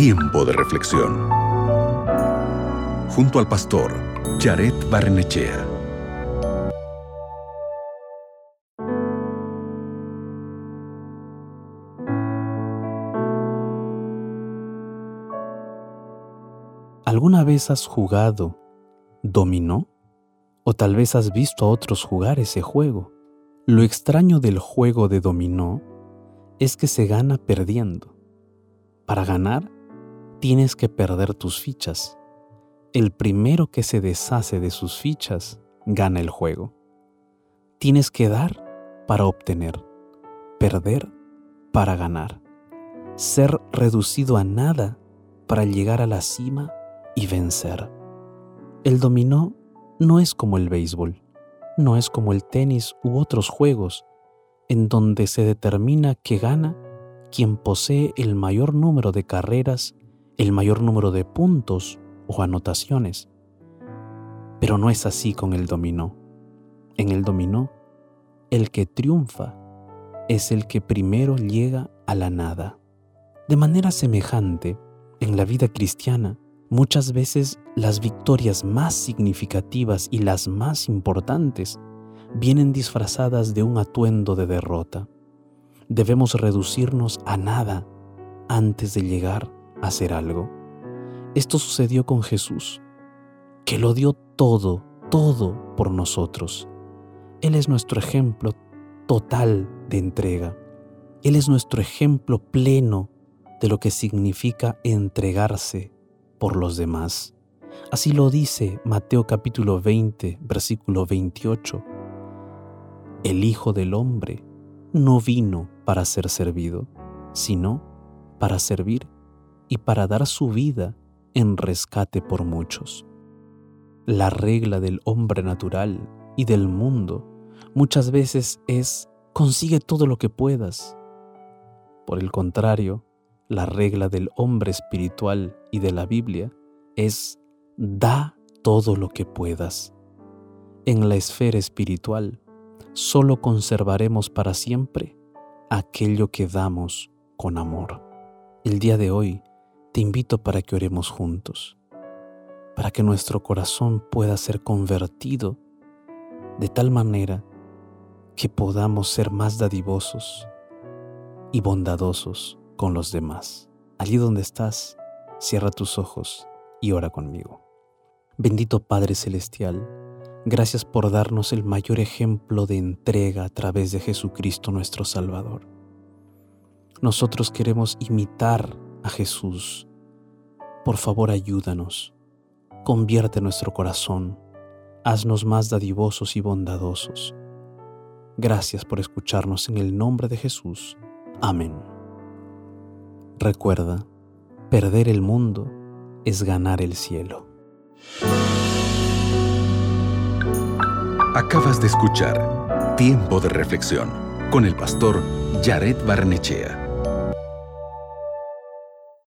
Tiempo de reflexión. Junto al pastor Jared Barnechea. ¿Alguna vez has jugado dominó? O tal vez has visto a otros jugar ese juego. Lo extraño del juego de dominó es que se gana perdiendo. Para ganar, tienes que perder tus fichas. El primero que se deshace de sus fichas gana el juego. Tienes que dar para obtener, perder para ganar, ser reducido a nada para llegar a la cima y vencer. El dominó no es como el béisbol, no es como el tenis u otros juegos, en donde se determina que gana quien posee el mayor número de carreras, el mayor número de puntos o anotaciones. Pero no es así con el dominó. En el dominó, el que triunfa es el que primero llega a la nada. De manera semejante, en la vida cristiana, muchas veces las victorias más significativas y las más importantes vienen disfrazadas de un atuendo de derrota. Debemos reducirnos a nada antes de llegar hacer algo. Esto sucedió con Jesús, que lo dio todo, todo por nosotros. Él es nuestro ejemplo total de entrega. Él es nuestro ejemplo pleno de lo que significa entregarse por los demás. Así lo dice Mateo capítulo 20, versículo 28. El Hijo del Hombre no vino para ser servido, sino para servir y para dar su vida en rescate por muchos. La regla del hombre natural y del mundo muchas veces es consigue todo lo que puedas. Por el contrario, la regla del hombre espiritual y de la Biblia es da todo lo que puedas. En la esfera espiritual, solo conservaremos para siempre aquello que damos con amor. El día de hoy te invito para que oremos juntos, para que nuestro corazón pueda ser convertido de tal manera que podamos ser más dadivosos y bondadosos con los demás. Allí donde estás, cierra tus ojos y ora conmigo. Bendito Padre Celestial, gracias por darnos el mayor ejemplo de entrega a través de Jesucristo nuestro Salvador. Nosotros queremos imitar Jesús. Por favor, ayúdanos. Convierte nuestro corazón. Haznos más dadivosos y bondadosos. Gracias por escucharnos en el nombre de Jesús. Amén. Recuerda, perder el mundo es ganar el cielo. Acabas de escuchar Tiempo de Reflexión con el pastor Jared Barnechea.